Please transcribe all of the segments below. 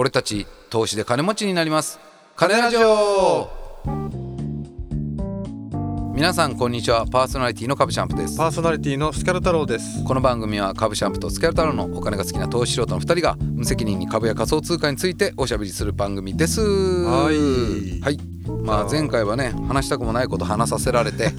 俺たち投資で金持ちになります。金ラジオ。皆さんこんにちは。パーソナリティの株シャンプです。パーソナリティのスキャル太郎です。この番組は株シャンプとスキャル太郎のお金が好きな投資素人の2人が無責任に株や仮想通貨についておしゃべりする番組です。はい。はい。まあ前回はね話したくもないこと話させられて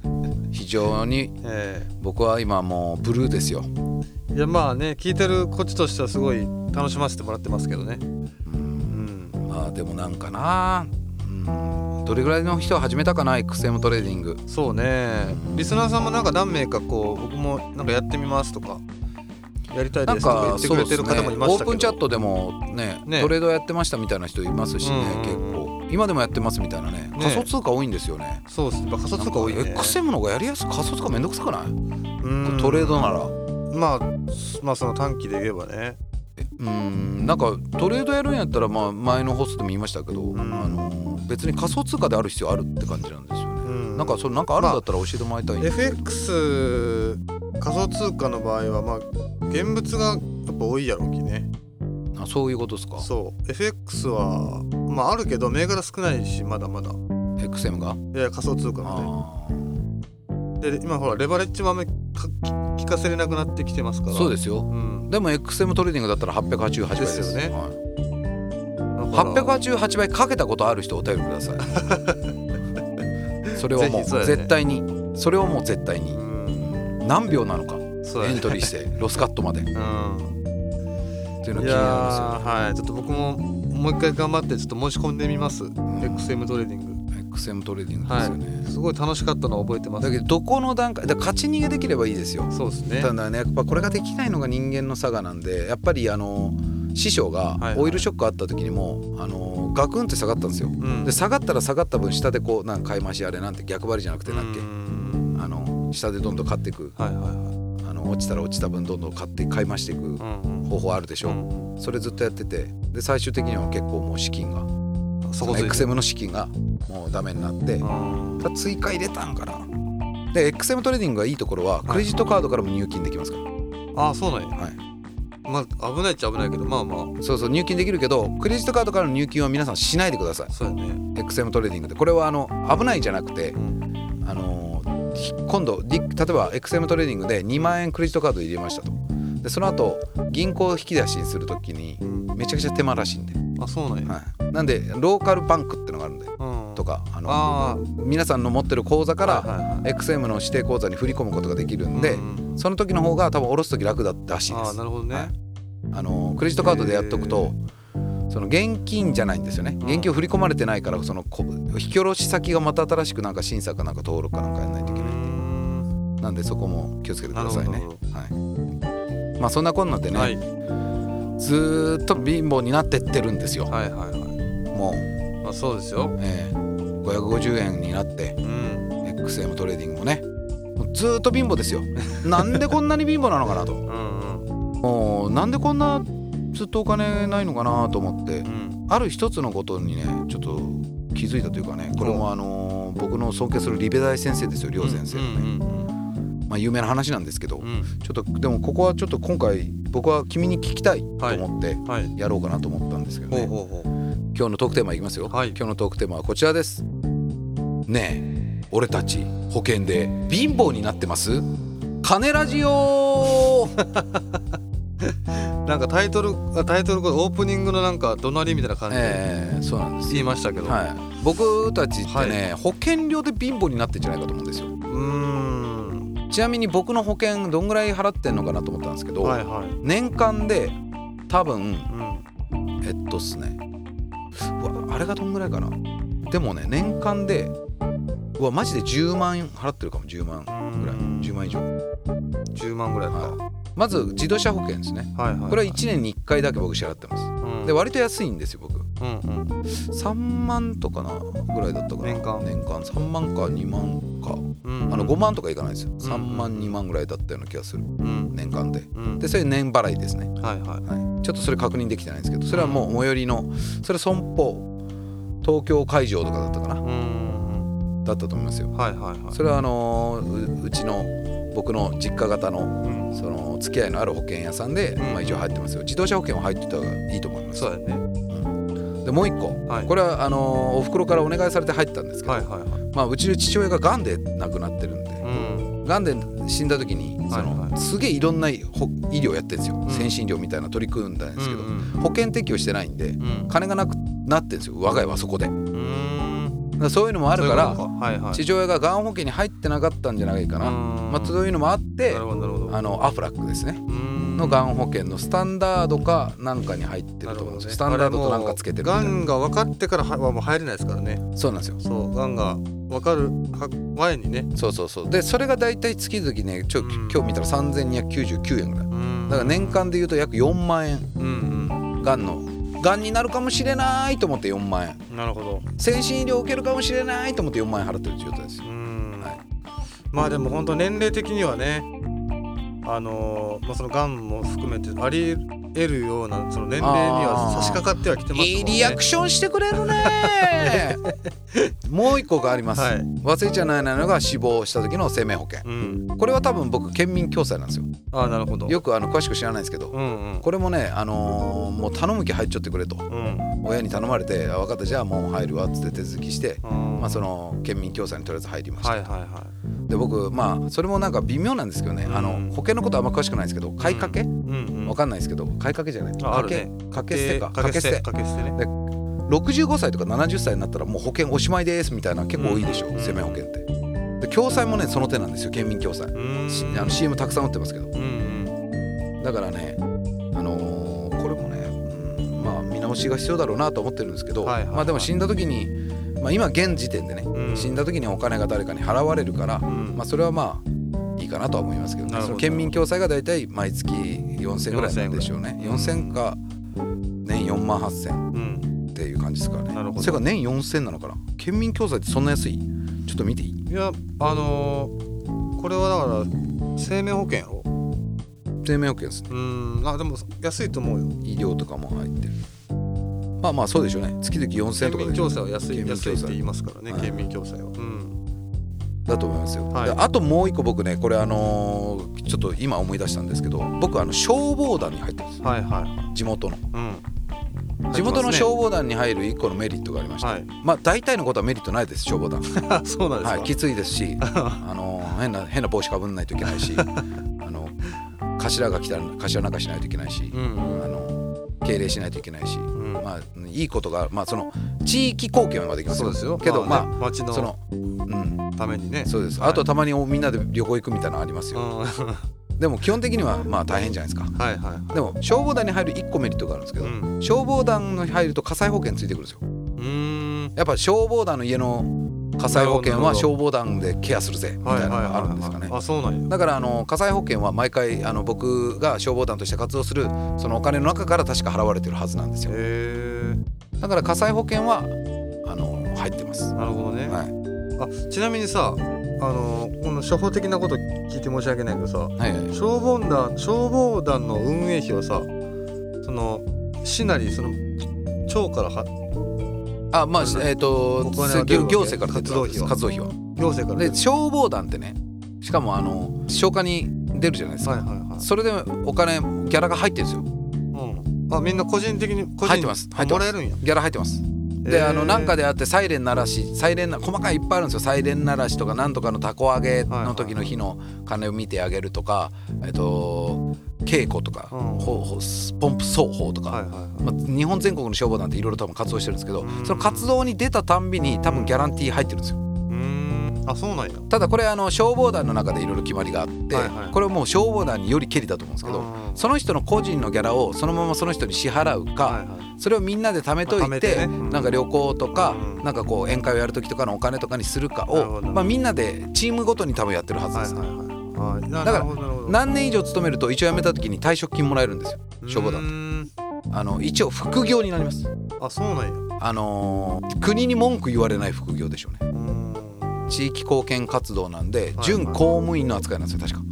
非常にえ僕は今もうブルーですよ。えいやまあね聞いてるこっちとしてはすごい楽しませてもらってますけどね。うん。まあでもなんかな。うん。どれぐらいの人は始めたかな XM トレーディング。そうね。リスナーさんもなんか何名かこう僕もなんかやってみますとかやりたいですとか言かってくれてる方もいましたけど。オープンチャットでもねね。トレードやってましたみたいな人いますしね、結構。今でもやってますみたいなね。ね。仮想通貨多いんですよね。そうですね。仮想通貨多いね。XM の方がやりやすい。仮想通貨めんどくさくない、うん。トレードならまあまあその短期で言えばね。うんなんかトレードやるんやったらまあ前のホストでも言いましたけど、ん。あの別に仮想通貨である必要あるって感じなんですよね、うん。なんかそれなんかあるんだったら教えてもらいたいんで FX 仮想通貨の場合はまあ現物がやっぱ多いやろうきね。あそういうことですか。そう。FX はまああるけど銘柄少ないしまだまだ。XM が？いや仮想通貨のあねで今ほらレバレッジもあんまりか効かせれなくなってきてますから。ーそうですよ。うん。でも XM トレーディングだったら888倍です。ですよね。はい。だから。888倍かけたことある人お便りください。それはもう絶対に。それはもう絶対に。うん。何秒なのか。エントリーして ロスカットまで。っていううんの気になりいやまーはい。ちょっと僕ももう一回頑張ってちょっと申し込んでみます、ん。XM トレーディング。すよ XM トレーディングですよね、すごい楽しかったのを覚えてます。だけどどこの段階だから勝ち逃げできればいいですよ。そうですね。ただねやっぱこれができないのが人間の差がなんでやっぱりあの師匠がはいオイルショックあった時にも、あのガクンって下がったんですよ。うん。で下がったら下がった分下でこうなんか買い増しあれなんて逆張りじゃなくてなんっけ？うん。あの下でどんどん買っていく。はいはいはい。あの落ちたら落ちた分どんどん買って買い増していくうん方法あるでしょ、うん。それずっとやってて。で最終的には結構もう資金がそこそ XM の資金がもうダメになって追加入れたんかな。で XM トレーディングがいいところはクレジットカードからも入金できますから、ああそうなんや。はい、まあ危ないっちゃ危ないけどまあまあ。そうそう入金できるけどクレジットカードからの入金は皆さんしないでください。そうやね。XM トレーディングで。これはあの危ないじゃなくてうん。あのひ今度り例えば XM トレーディングで2万円クレジットカード入れましたと。でその後銀行引き出しにするときにうん。めちゃくちゃ手間らしいんで、あそうなんや。はい、なんでローカルバンクってのがあるんでうん。とかあのあ皆さんの持ってる口座あから XM の指定口座に振り込むことができるんで、うんその時の方が多分下ろす時楽だったらしいです。ああなるほどね、はい。あのクレジットカードでやっとくとその現金じゃないんですよね。うん。現金を振り込まれてないからそのこ引き下ろし先がまた新しくなんか審査かなんか登録かなんかやらないといけないん。なんでそこも気をつけてくださいね。はい。まあそんなこんなでね、はい。ずーっと貧乏になってってるんですよ。はいはいはいも。う、まあそうですよ。えー550円になってうん XM トレーディングもね。ずーっと貧乏ですよ。なんでこんなに貧乏なのかなと。うんもうなんでこんなずっとお金ないのかなと思って。うん。ある一つのことにねちょっと気づいたというかね。これもあのー僕の尊敬するリベ大先生ですよ両先生のね、うんまあ、有名な話なんですけど、うん。うんちょっとでもここはちょっと今回僕は君に聞きたいと思ってうんはい。やろうかなと思ったんですけどね、ほうほうほう今日のトークテーマいきますよ、はい。今日のトークテーマはこちらです。ねえ俺たち保険で貧乏になってます？金ラジオ！なんかタイトルあタイトルオープニングのなんか怒鳴りみたいな感じでええそうなんです。言いましたけど、はい、僕たちってね、保険料で貧乏になってんじゃないかと思うんですよ。うーん。ちなみに僕の保険どんぐらい払ってんのかなと思ったんですけど、はいはい。年間で多分うん。えっとっすねうわあれがどんぐらいかな？でもね年間でうわマジで10万円払ってるかも10万ぐらい。うん10万以上。10万ぐらいか、はまず自動車保険ですね。はいはいこれは1年に1回だけ僕支払ってます。うん。で割と安いんですよ僕うんうん。3万とかなぐらいだったかな。年間。年間。3万か2万か。うんあの5万とかいかないですよ。ん3万2万ぐらいだったような気がする。うん。年間で。うん。でそれ年払いですね。はいはい。はい、ちょっとそれ確認できてないんですけどそれはもう最寄りのそれ損保東京会場とかだったかな。うん。だったと思いますよ。はいはいはい。それはあのーううちの僕の実家型のうん。その付き合いのある保険屋さんで、うん。まあ、一応入ってますよ。自動車保険は入ってた方がいいと思います。そうだよねでもう一個、はい。これはあのーお袋からお願いされて入ったんですけど、はいはいはい。まあ、うちの父親ががんで亡くなってるんで。うん。がんで死んだ時にその、はい。はいすげえいろんなほ医療やってるんですよ、ん。先進医療みたいな取り組んだんですけど、うん保険適用してないんでうん。金がなくなってるんですよ我が家はそこで。そういうのもあるから父親ががん保険に入ってなかったんじゃないかな、まあ、そういうのもあってあのアフラックですね。うんのがん保険のスタンダードかなんかに入ってると思うんですよ、スタンダードとなんかつけてるがんが分かってからはもう入れないですからね。そうなんですよ。そうがんが分かるは前にね。そうそうそう。でそれが大体月々ねちょうん。今日見たら3299円ぐらい。うん。だから年間で言うと約4万円。うんがんのがんになるかもしれないと思って4万円。うんなるほど。先進医療を受けるかもしれないと思って4万円払ってる状態ですよ。うん。はい。まあでも本当年齢的にはねあのーまあ、そのがんも含めてあり得るようなその年齢には差し掛かってはきてますもんね。いいリアクションしてくれるね。もう一個があります、はい。忘れちゃならないのが死亡した時の生命保険。うん。これは多分僕県民共済なんですよ。ああなるほど。よくあの詳しく知らないんですけど。うんうん。これもねあのーもう頼む気入っちゃってくれと。うん。親に頼まれてあ分かったじゃあもう入るわっつって手続きして、うん。まあ、その県民共済にとりあえず入りました、はいはいはで僕まあそれもなんか微妙なんですけどね、あのうん保険のことあんま詳しくないんですけど買いかけ、いうんうん。わかんないですけど買いかけじゃない。ああるね。かけかけ捨てか。かけ捨て。かけ捨てね。65歳とか70歳になったらもう保険おしまいですみたいな結構多いでしょ、うん。生命保険って。で共済もねその手なんですよ県民共済、あの CM たくさん打ってますけど。だからねあのーこれもね、うんまあ見直しが必要だろうなと思ってるんですけど、はいはいはい。まあでも死んだ時にまあ今現時点でね、うん。死んだ時にお金が誰かに払われるから、うん。まあそれはまあいいかなとは思いますけどね。その県民共済が大体毎月4000ぐらいなんでしょうね。4000 4000か年4万8000うん。っていう感じですからね。なるほど。それが年4000なのかな。県民共済ってそんな安い？ちょっと見ていい？いやあのーこれはだから生命保険やろ生命保険ですね。うん。あでも安いと思うよ。医療とかも入ってるまあまあそうでしょうね。月々4000とかで。県民共済は安い安いって言いますからね、はい。県民共済は。うん。だと思いますよ、はい。であともう一個僕ねこれあのーちょっと今思い出したんですけど僕あの消防団に入ってるんです。はいはい。地元の。うん。地元の消防防団に入る一個のメリットがありまして、はい。まあ大体のことはメリットないです消防団。そうなんですか、はい、きついですし あの変な変な帽子かぶんないといけないし あの頭が来たら頭なんかしないといけないし、うんうん。あの敬礼しないといけないし、んまあいいことがまあその地域貢献はできますそうですよ。けどまあ、ね町のそのうん。ためにね。そうです、はい。あとたまにみんなで旅行行くみたいなのありますうん。よ、はでも基本的にはまあ大変じゃないですか。いはいでも消防団に入る1個メリットがあるんですけど、うん。消防団に入ると火災保険ついてくるんですよ。うーん。やっぱ消防団の家の火災保険は消防団でケアするぜみたいなのがあるんですかね。あそうなんや。だからあの火災保険は毎回あの僕が消防団として活動するそのお金の中から確か払われてるはずなんですよ。へだから火災保険はあの入ってます。えなるほどね、はい。あちなみにさあのこの初歩的なこと聞いて申し訳ないけどさはいはい消防団消防団の運営費をさその市なりその町からはあまあえっ、とお金は出るわけ行行政から出てるわけです活活動費は。行政からで消防団ってねしかもあの消火に出るじゃないですか、はいはいはい。それでお金ギャラが入ってるんですよ。うん。あみんな個人的に個人入ってます。あ入ってます。もらえるんや。ギャラ入ってますで、あのなんかであってサイレン鳴らしサイレンな細かいいっぱいあるんですよ。サイレン鳴らしとかなんとかのたこ揚げの時の日の鐘を見てあげるとか、えっと稽古とか、うん。ポンプ奏法とか、はいはいはい。まあ、日本全国の消防団っていろいろ多分活動してるんですけどうん。その活動に出たたんびに多分ギャランティー入ってるんですよ。うーん。あそうなんや。ただこれあの消防団の中でいろいろ決まりがあって、はいはい。これはもう消防団によりけりだと思うんですけどうん。その人の個人のギャラをそのままその人に支払うか、はいはいそれをみんなで貯めといて,、てね。うん。なんか旅行とか、うん。なんかこう宴会をやる時とかのお金とかにするかを、まあ、みんなでチームごとに多分やってるはずです、はいはだから何年以上勤めると一応辞めた時に退職金もらえるんですよ消防団うーんあの一応副業になります。あそうなんや。あのー国に文句言われない副業でしょうね。地域貢献活動なんではい準公務員の扱いなんですよ確か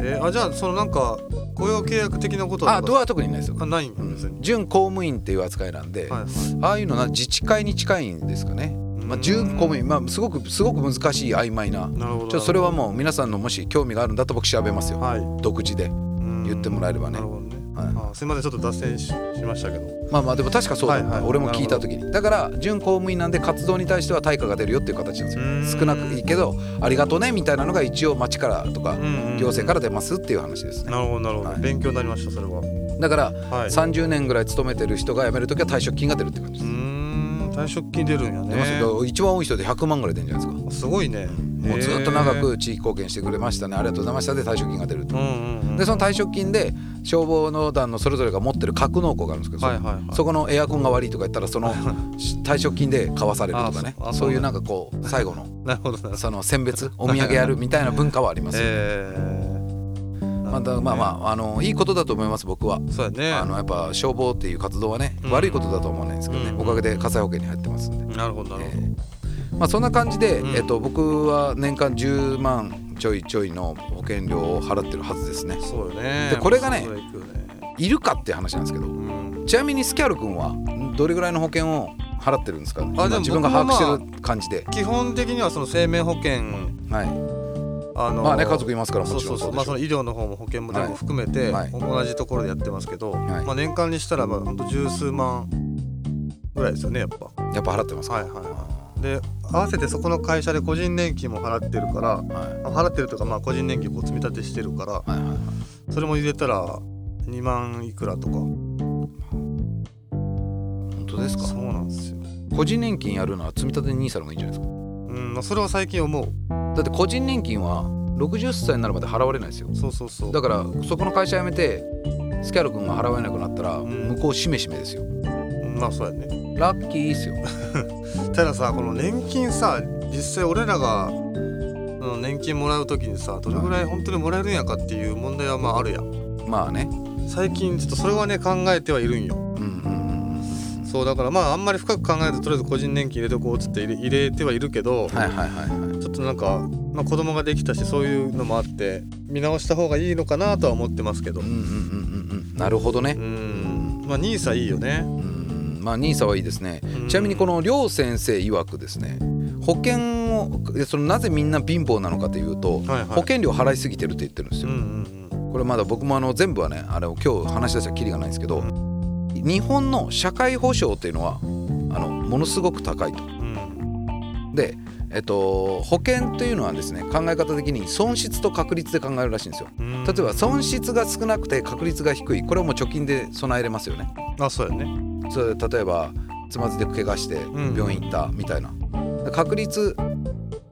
えーあじゃあそのなんか雇用契約的なことあとは特にないですよ。あないんうん。準公務員っていう扱いなんで、はいはい。ああいうのな自治会に近いんですかね、まあ、うん。準公務員まあすごくすごく難しい曖昧な。なるほど。ちょそれはもう皆さんのもし興味があるんだと僕調べますよ。はい。独自で。言ってもらえればね。なるほど。ねはい。すいませんちょっと脱線ししましたけど。まあまあでも確かそうだった、はい。はい俺も聞いた時に。だから準公務員なんで活動に対しては対価が出るよっていう形なんですよ。少なくいいけどありがとうねみたいなのが一応町からとかうんうん行政から出ますっていう話ですね。なるほどなるほど、はい。勉強になりましたそれは。だからはい。30年ぐらい勤めてる人が辞める時は退職金が出るって感じです。うーん退職金出るんやね。よ。一番多い人で100万ぐらい出るんじゃないですか。すごいね、もうずっと長く地域貢献してくれましたね。ありがとうございました。で退職金が出ると。でその退職金で消防の団のそれぞれが持ってる格納庫があるんですけど、はいはいはい。そこのエアコンが悪いとか言ったらその退職金で買わされるとかね。あそういうなんかこう最後のその選別お土産やるみたいな文化はありますよ、えー。まあ、だまあまああのいいことだと思います僕は。そうやね。あのやっぱ消防っていう活動はね、うん。悪いことだとは思わないんですけどね、うん。おかげで火災保険に入ってますんで、なるほどなるほど、えーまあ、そんな感じで、うん。えっと、僕は年間10万ちょいちょいの保険料を払ってるはずですね。そうよね。でこれがねね。いるかっていう話なんですけどうん。ちなみにスキャル君はどれぐらいの保険を払ってるんですか今でも自分が把握してる感じで、基本的にはその生命保険。はい。あのまあね家族いますからもそうちろんそうそうまあその医療の方も保険も全部含めて、はい。同じところでやってますけど、はい。まあ年間にしたらまあほんと十数万ぐらいですよねやっぱ。やっぱ払ってますか。はいはいはいで合わせてそこの会社で個人年金も払ってるからはい。あ払ってるとかまあ個人年金こう積み立てしてるからはいはいはい。それも入れたら2万いくらとか。本当ですか？そうなんですよ。個人年金やるなら積み立て NISA の方がいいんじゃないですか？うんまあそれは最近思う。だって個人年金は60歳になるまで払われないですよ。そうそうそう。だからそこの会社辞めてスキャル君が払えなくなったらん。向こうしめしめですよ。うんまあそうやねラッキーですよ。たださこの年金さ実際俺らがうん年金もらう時にさどれぐらい本当にもらえるんやかっていう問題はまああるやん。まあね。最近ちょっとそれはね考えてはいるんよ。うんうんうんそうだからまああんまり深く考えずとりあえず個人年金入れとこうっつって入れてはいるけど、はいはいはいはい。ちょっとなんか、まあ、子供ができたしそういうのもあって見直した方がいいのかなとは思ってますけど。うんうんうんうんうん。なるほどね。うん。まあ NISA いいよね。うんまあ NISA はいいですね。うん。ちなみにこの梁先生曰くですね保険をえそのなぜみんな貧乏なのかというとはいはい。保険料払いすぎてるって言ってるんですうんようん。これまだ僕もあの全部はねあれを今日話し出したらきりがないんですけど日本の社会保障っていうのはあのものすごく高いと。うん。で、えっと、保険というのはですね考え方的に損失と確率で考えるらしいんですよ。うん。例えば損失が少なくて確率が低い。これはもう貯金で備えれますよね。あそうやねそれ例えばつまずいて怪我してん。病院行ったみたいな、確率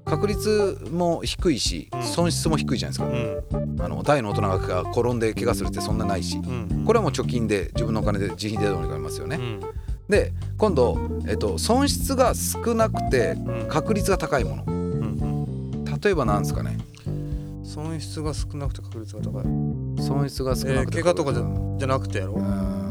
確率も低いしうん。損失も低いじゃないですか、うん。あの大の大人が転んで怪我するってそんなないしうん。これはもう貯金で自分のお金で自費でどうにかなりますよね、うん。で今度、えっと、損失が少なくてうん。確率が高いもの。うん例えばなんですかね。損失が少なくて確率が高い。損失が少なくてえー怪我とかじゃなくてやろう。ん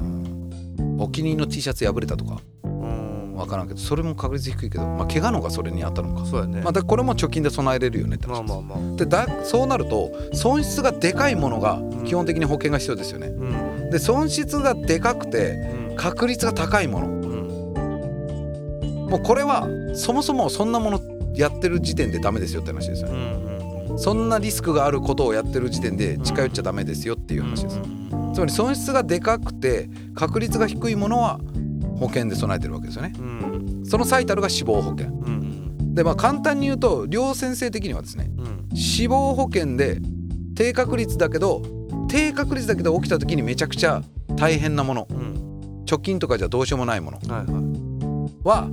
お気に入りの T シャツ破れたとか。うん。分からんけどそれも確率低いけど、まあ、怪我のがそれにあったのか、そうやね。まあ、だこれも貯金で備えれるよねってまあ話ですまあまあ。でだそうなると損失がでかいものが基本的に保険が必要ですよね。うん。で損失がでかくてうん。確率が高いもの。うん。もうこれはそもそもそんなものやってる時点でダメですよって話ですようね。んうん。そんなリスクがあることをやってる時点で近寄っちゃダメですよっていう話です。つまり損失がでかくて確率が低いものは保険で備えてるわけですよね。うん。その最たるが死亡保険。うんでまあ簡単に言うと両先生的にはですねうん。死亡保険で低確率だけど低確率だけど起きた時にめちゃくちゃ大変なもの。うん。貯金とかじゃどうしようもないもの。は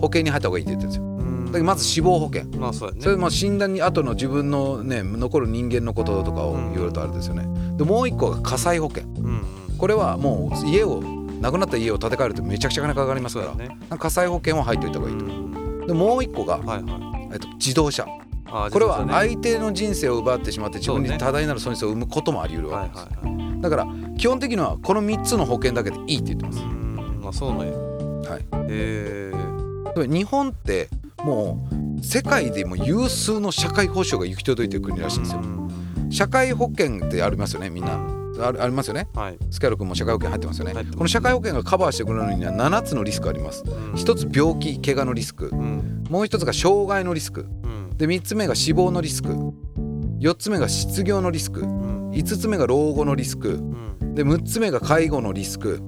保険に入った方がいいって言ってるんですよ。うんだまず死亡保険。まあそうやね。それも診断に後の自分のね残る人間のこととかを言われるとあれですよね。でもう一個が火災保険。うんこれはもう家を亡くなった家を建て替えるとめちゃくちゃ金かかりますから。ね。火災保険は入っておいた方がいいと。うんでもう一個が、はいはい。えっと、自動車。あこれは相手の人生を奪ってしまって自分に多大なる損失を生むこともあり得るはいわけです。だから基本的にはこの3つの保険だけでいいって言ってます。うん。まあそうなんや。はい。えー。日本ってもう世界でも有数の社会保障が行き届いてる国らしいんですよ。うん。社会保険ってありますよねみんな。あるありますよね。はい。スキャル君も社会保険入ってますよね。この社会保険がカバーしてくれるのには7つのリスクあります。うん。一つ病気怪我のリスク。うん。もう一つが障害のリスク。うん。で3つ目が死亡のリスク。4つ目が失業のリスク。うん。5つ目が老後のリスク。うん。で6つ目が介護のリスク。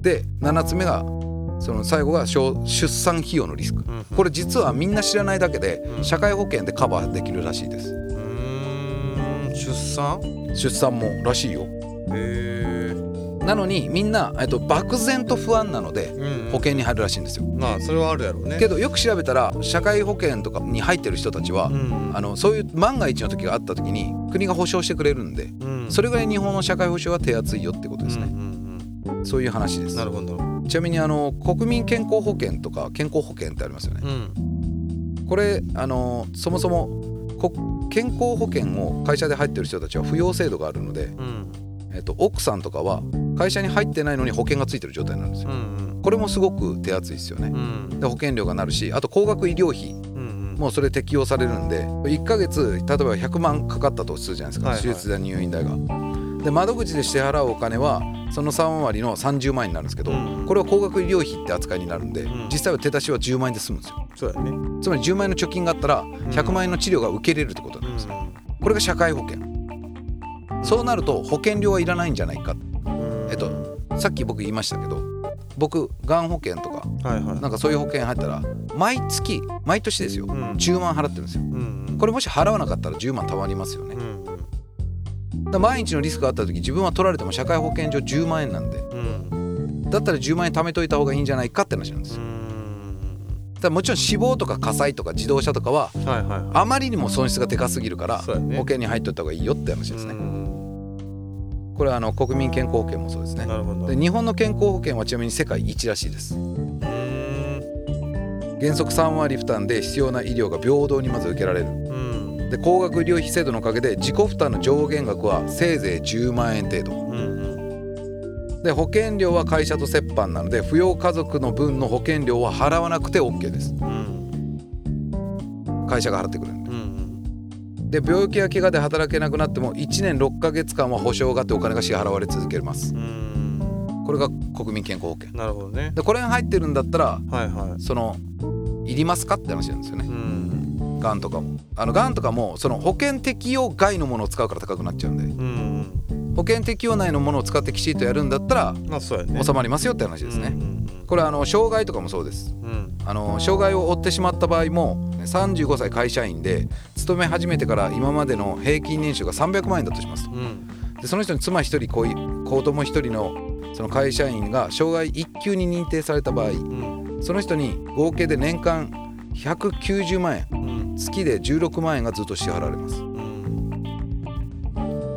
で7つ目がその最後が小出産費用のリスク。うん。これ実はみんな知らないだけでうん。社会保険でカバーできるらしいです。出産？出産もらしいよ。へえなのにみんな、えっと、漠然と不安なのでうん保険に入るらしいんですよ。まあそれはあるやろうね。けどよく調べたら社会保険とかに入ってる人たちはうん。あのそういう万が一の時があった時に国が保証してくれるんでうん。それぐらい日本の社会保障は手厚いよってことですね、そういう話です。うんなるほどちなみにあの国民健康保険とか健康保険ってありますよね。うん。これあのそもそもこ健康保険を会社で入ってる人たちは扶養制度があるので、うん。えっと、奥さんとかは会社に入ってないのに保険がついてる状態なんですよ。うんこれもすごく手厚いですよね。うん。で保険料がなるしあと高額医療費うんもうそれ適用されるんで1ヶ月例えば100万かかったとするじゃないですか、はいはい。手術代入院代が。で窓口で支払うお金はその3割の30万円になるんですけど、うん。これは高額医療費って扱いになるんで、ん。実際は手出しは10万円で済むんですよ。そうやね。つまり10万円の貯金があったら100万円の治療が受けれるってことなんですよ、これが社会保険。そうなると保険料はいらないんじゃないか。えっとさっき僕言いましたけど僕がん保険とかはいはい。なんかそういう保険入ったら毎月毎年ですよ。うん。10万払ってるんですよ。うんこれもし払わなかったら10万たまりますよね。うん毎日のリスクがあった時自分は取られても社会保険上10万円なんで。うん。だったら10万円貯めといた方がいいんじゃないかって話なんです。よだからもちろん死亡とか火災とか自動車とかはあまりにも損失がでかすぎるから保険に入っといた方がいいよって話ですね。うん。これはあの国民健康保険もそうですね。で日本の健康保険はちなみに世界一らしいです。うん原則3割負担で必要な医療が平等にまず受けられる。うんで高額医療費制度のおかげで自己負担の上限額はせいぜい10万円程度。うんで保険料は会社と折半なので扶養家族の分の保険料は払わなくて OK です。うん。会社が払ってくれるんで。うんで病気や怪我で働けなくなっても1年6ヶ月間は保証があってお金が支払われ続けます。うん。これが国民健康保険。なるほどね。でこれが入ってるんだったらはいはい。そのいりますかって話なんですよね。うんがんとかもあのがんとかもその保険適用外のものを使うから高くなっちゃうんで。うん。保険適用内のものを使ってきちんとやるんだったらまあそうやね。収まりますよって話ですね。うんこれあの障害とかもそうです。うん。あの障害を負ってしまった場合も35歳会社員で勤め始めてから今までの平均年収が300万円だとしますと。うん。でその人に妻1人子い子供1人のその会社員が障害1級に認定された場合うん。その人に合計で年間190万円。うん月で16万円がずっと支払われます。うん。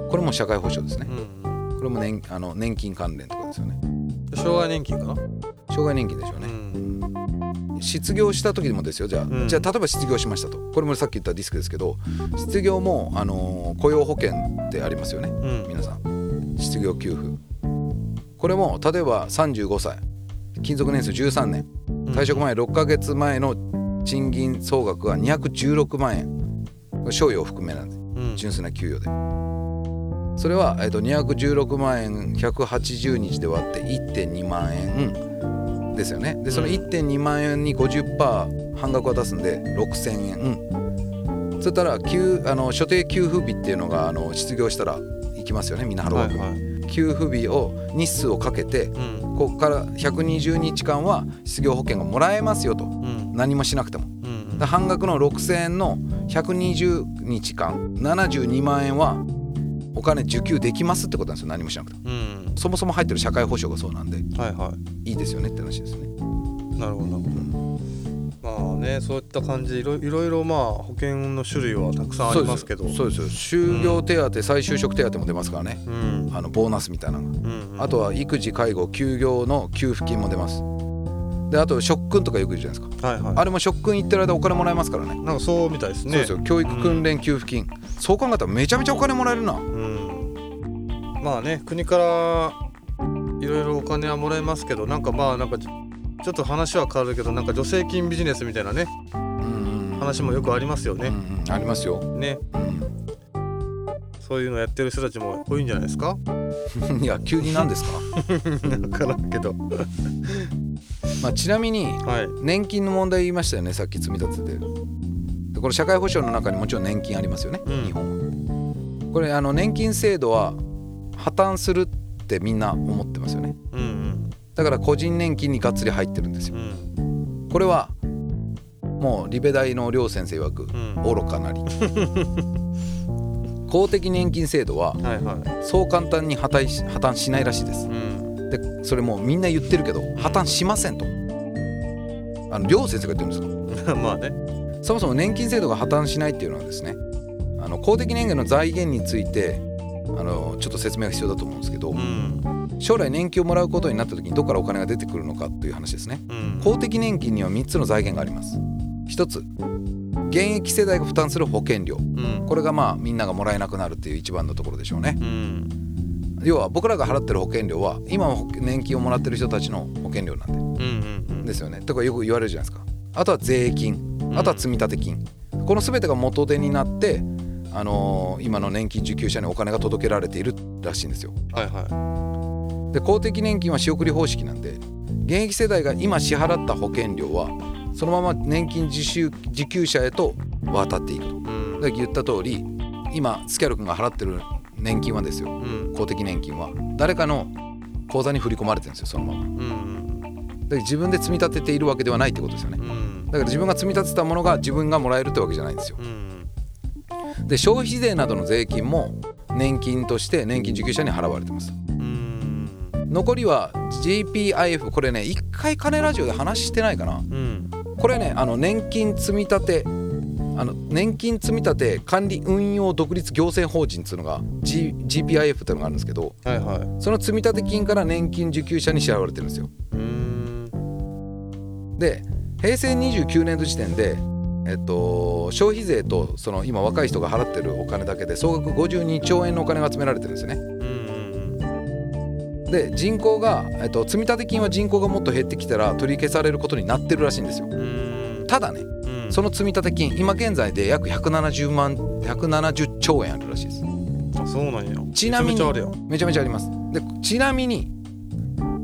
これも社会保障ですね。うんこれも年あの年金関連とかですよね。障害年金かな？障害年金でしょううね、ん。失業した時でもですよじゃあ、うん。じゃあ例えば失業しましたと。これもさっき言ったディスクですけど失業も、あのー雇用保険ってありますよね。うん。皆さん。失業給付。これも例えば35歳。勤続年数13年。退職前6ヶ月前の賃金総額が216万円。賞与を含めなんで。うん。純粋な給与で。それは、えっと216万円180日で割って1.2万円ですよね。でそのうん。1.2万円に50%半額渡すんで6000円。そしたら給あの所定給付日っていうのがあの失業したら行きますよねみんなハローワーク、はいはい。給付日を日数をかけてうん。ここから120日間は失業保険がもらえますよと。うん何もしなくても。うんで半額の6000円の120日間72万円はお金受給できますってことなんですよ。何もしなくても。うん。そもそも入ってる社会保障がそうなんで。はいはい。いいですよねって話ですね。なるほどなるほど。まあねそういった感じでいろいろまあ保険の種類はたくさんありますけど。そうです。よ就業手当、再就職手当も出ますからね。うん。あのボーナスみたいなのが。うん。あとは育児介護休業の給付金も出ますであと職訓とかよく言うじゃないですか。はいはい。あれも職訓行ってる間お金もらえますからね。なんかそうみたいですね。そうですよ教育訓練給付金、そう考えたらめちゃめちゃお金もらえるな。うん。まあね国からいろいろお金はもらえますけどなんかまあなんかちょっと話は変わるけどなんか助成金ビジネスみたいなね。うん。うん話もよくありますよね、うんうん。ありますよ、ね。うん。そういうのやってる人たちも多いんじゃないですか？いや急に何ですか、分からんけどまあ、ちなみにはい。年金の問題言いましたよねさっき積み立てて。でこれ社会保障の中にもちろん年金ありますよね、うん。日本は。これあの年金制度は破綻するってみんな思ってますよね。うんだから個人年金にがっつり入ってるんですうよん。これはもうリベ大の両先生曰くうん。愚かなり。公的年金制度はそう簡単に破綻し破綻しないらしいです。うんでそれもうみんな言ってるけど破綻しませんと。あの両先生が言ってるんですよ。まあね。そもそも年金制度が破綻しないっていうのはですねあの公的年金の財源についてあのちょっと説明が必要だと思うんですけどうん。将来年金をもらうことになった時にどこからお金が出てくるのかという話ですね。うん。公的年金には3つの財源があります。1つ現役世代が負担する保険料。うん。これがまあみんながもらえなくなるっていう一番のところでしょうね。うん要は僕らが払ってる保険料は今も年金をもらってる人たちの保険料なんで。うんうんうん。ですよね。とかよく言われるじゃないですか。あとは税金。うん。あとは積立金、この全てが元手になって、あのー今の年金受給者にお金が届けられているらしいんですよ。はいはで公的年金は仕送り方式なんで現役世代が今支払った保険料はそのまま年金受給受給者へと渡っていくと。いうん。言った通り今スキャル君が払ってる年金はですよ。うん。公的年金は。誰かの口座に振り込まれてるんですよそのまま。だかうんら自分で積み立てているわけではないってことですよね。うん。だから自分が積み立てたものが自分がもらえるってわけじゃないんですよ。うん。で消費税などの税金も年金として年金受給者に払われてます。うん。残りは GPIF これね一回金ラジオで話してないかな。うん。これねあの年金積み立てあの年金積み立て管理運用独立行政法人っていうのが、G、GPIF っていうのがあるんですけどはいはい。その積み立て金から年金受給者に支払われてるんですよ。うん。で平成29年度時点でえっと、消費税とその今若い人が払ってるお金だけで総額52兆円のお金が集められてるんですよね。うんで人口が、えっと、積立金は人口がもっと減ってきたら取り消されることになってるらしいんですよ。うん。ただねうんその積立金今現在で約170万170兆円あるらしいです。あそうなんやちなみにめちゃめちゃあるやんめちゃめちゃあります。でちなみに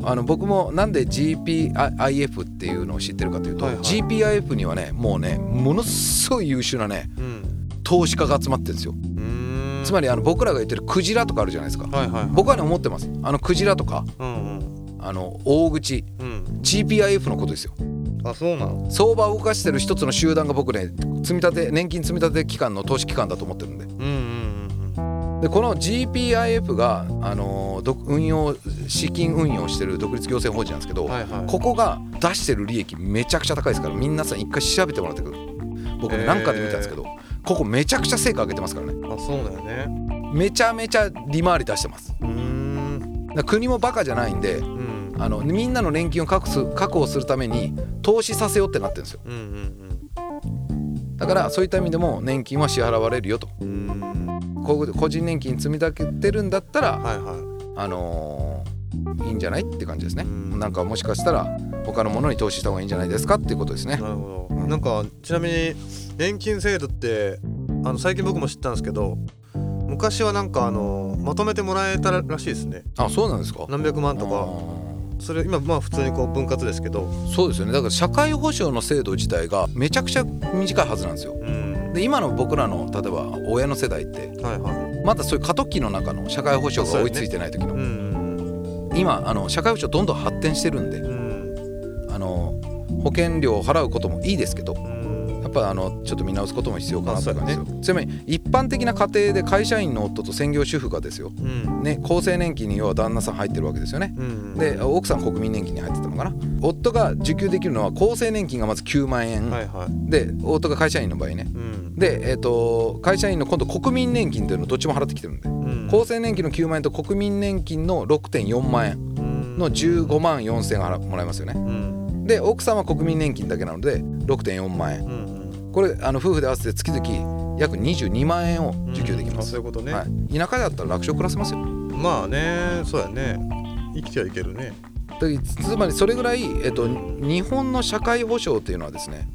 あの僕もなんで GPIF っていうのを知ってるかというと、はいはい GPIF にはねもうねものすごい優秀なねうん投資家が集まってるんですよ。うんつまりあの僕らが言ってるクジラとかあるじゃないですか。はいはい僕はね思ってます。あのクジラとかうんあの大口うんうん GPIF のことですよ。あそうなの？相場を動かしてる一つの集団が僕ね積み立て年金積み立て機関の投資機関だと思ってるんで。うんうんでこの GPIF が、あの運用資金運用してる独立行政法人なんですけど、うんはいはい。ここが出してる利益めちゃくちゃ高いですから皆さん一回調べてもらってくる。僕ね何かで見たんですけどここめちゃくちゃ成果上げてますからね。あそうだよね。めちゃめちゃ利回り出してます。うーん。国もバカじゃないんでうんあのみんなの年金を確保するために投資させようってなってるんですよ。うんうんだからそういった意味でも年金は支払われるよと。個人年金積み立ててるんだったらはいはい。あのーいいんじゃないって感じですね。うん。なんかもしかしたら他のものに投資した方がいいんじゃないですかっていうことですね。なるほど。なんかちなみに年金制度ってあの最近僕も知ったんですけど昔はなんかあのまとめてもらえたらしいですね。あそうなんですか。何百万とあかーそれ今まあ普通にこう分割ですけど。そうですよね。だから社会保障の制度自体がめちゃくちゃ短いはずなんですよ。うん。で今の僕らの例えば親の世代ってはいはい。まだそういう過渡期の中の社会保障が追いついてない時の、うん今あの社会保障どんどん発展してるんで。うん。あの保険料を払うこともいいですけどっぱあのちょっと見直すことも必要かなって感じですよ、まちなみに一般的な家庭で会社員の夫と専業主婦がですよ、うん。ね、厚生年金に要は旦那さん入ってるわけですよね。うん。で奥さん国民年金に入ってたのかな。夫が受給できるのは厚生年金がまず9万円、はいはい。で夫が会社員の場合ね。うん。で、えー、と会社員の今度国民年金というのをどっちも払ってきてるんで。うん。厚生年金の9万円と国民年金の6.4万円の15万4千円払もらえますよね。うん。で奥さんは国民年金だけなので6.4万円。うんこれあの夫婦で合わせて月々約22万円を受給できます、あそういうことね、はい、田舎だったら楽勝暮らせますよ。まあねそうやね。生きてはいけるね。でつまりそれぐらい、えっと、日本の社会保障っていうのはですね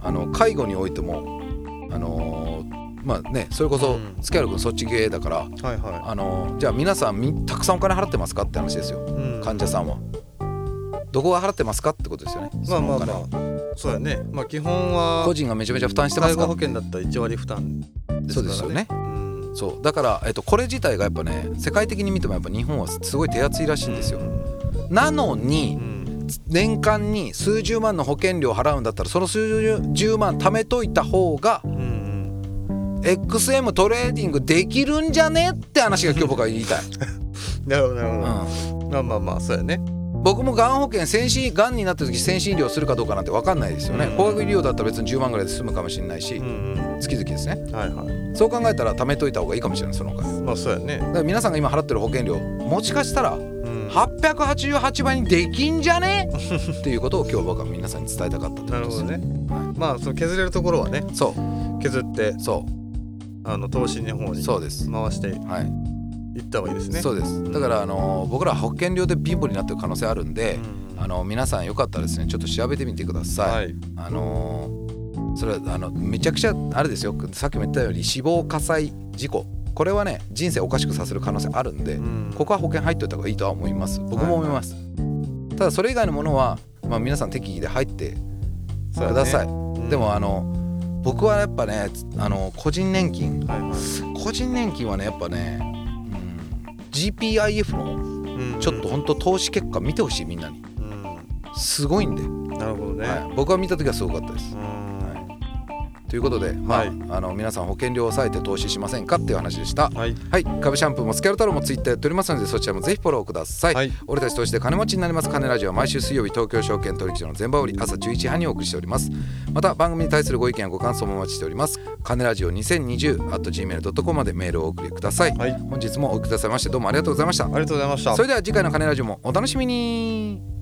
あの介護においてもあのーまあねそれこそうん。スキャル君そっち系だから、はいはあのーじゃあ皆さんみたくさんお金払ってますかって話ですよ。い、うん。患者さんは。どこが払ってますかってことですよね。まあまあま金あそうやね。まあ基本は個人がめちゃめちゃ負担してますか介護保険だったら1割負担ですからね。そうですよね。うん。そう。だから、えっと、これ自体がやっぱね世界的に見てもやっぱ日本はすごい手厚いらしいんですよ。なのにうん。年間に数十万の保険料払うんだったらその数十万貯めといた方がうんうん。XM トレーディングできるんじゃねって話が今日僕は言いたい、なるほどなるほど、うん、まあまあまあそうやね僕もがん保険先進がんになった時先進医療するかどうかなんて分かんないですよね。うん。高額医療だったら別に10万ぐらいで済むかもしれないしうん月々ですね。うんはいはい。そう考えたら貯めといた方がいいかもしれないそのお金だまあそうやね。から皆さんが今払ってる保険料もしかしたらうん。888倍にできんじゃね？っていうことを今日僕は皆さんに伝えたかったってことですなるほどね。まあその削れるところはねそう。削ってそあの投資の方うにそうです。回して。はいいった方がいいですね。そうです。だからあの僕ら保険料で貧乏になってる可能性あるんでうん。あの皆さんよかったらですねちょっと調べてみてください、はい。あのーそれはあのめちゃくちゃあれですよ。さっきも言ったように死亡火災事故。これはね人生おかしくさせる可能性あるんで、うん。ここは保険入っておいた方がいいとは思います。僕も思います、ただそれ以外のものは、まあ、皆さん適宜で入ってください、うん。でもあの僕はやっぱねあの個人年金。はいはい。個人年金はねやっぱね、うん、GPIF のうんちょっと本当投資結果見てほしいみんなに。うすごいんで、んなるほどね。はい、僕は見た時はすごかったです。うんということで、まあはいあの皆さん保険料を抑えて投資しませんかっていう話でした。はいはい、株シャンプーもスキャル太郎もツイッターやっておりますのでそちらもぜひフォローください。はい俺たち投資で金持ちになります金ラジオは毎週水曜日東京証券取引所の全場売り朝11時半にお送りしております。また番組に対するご意見やご感想もお待ちしております。金ラジオ2020 at gmail.com までメールをお送りください。はい本日もお送りくださいましてどうもありがとうございました。ありがとうございましたそれでは次回の金ラジオもお楽しみに。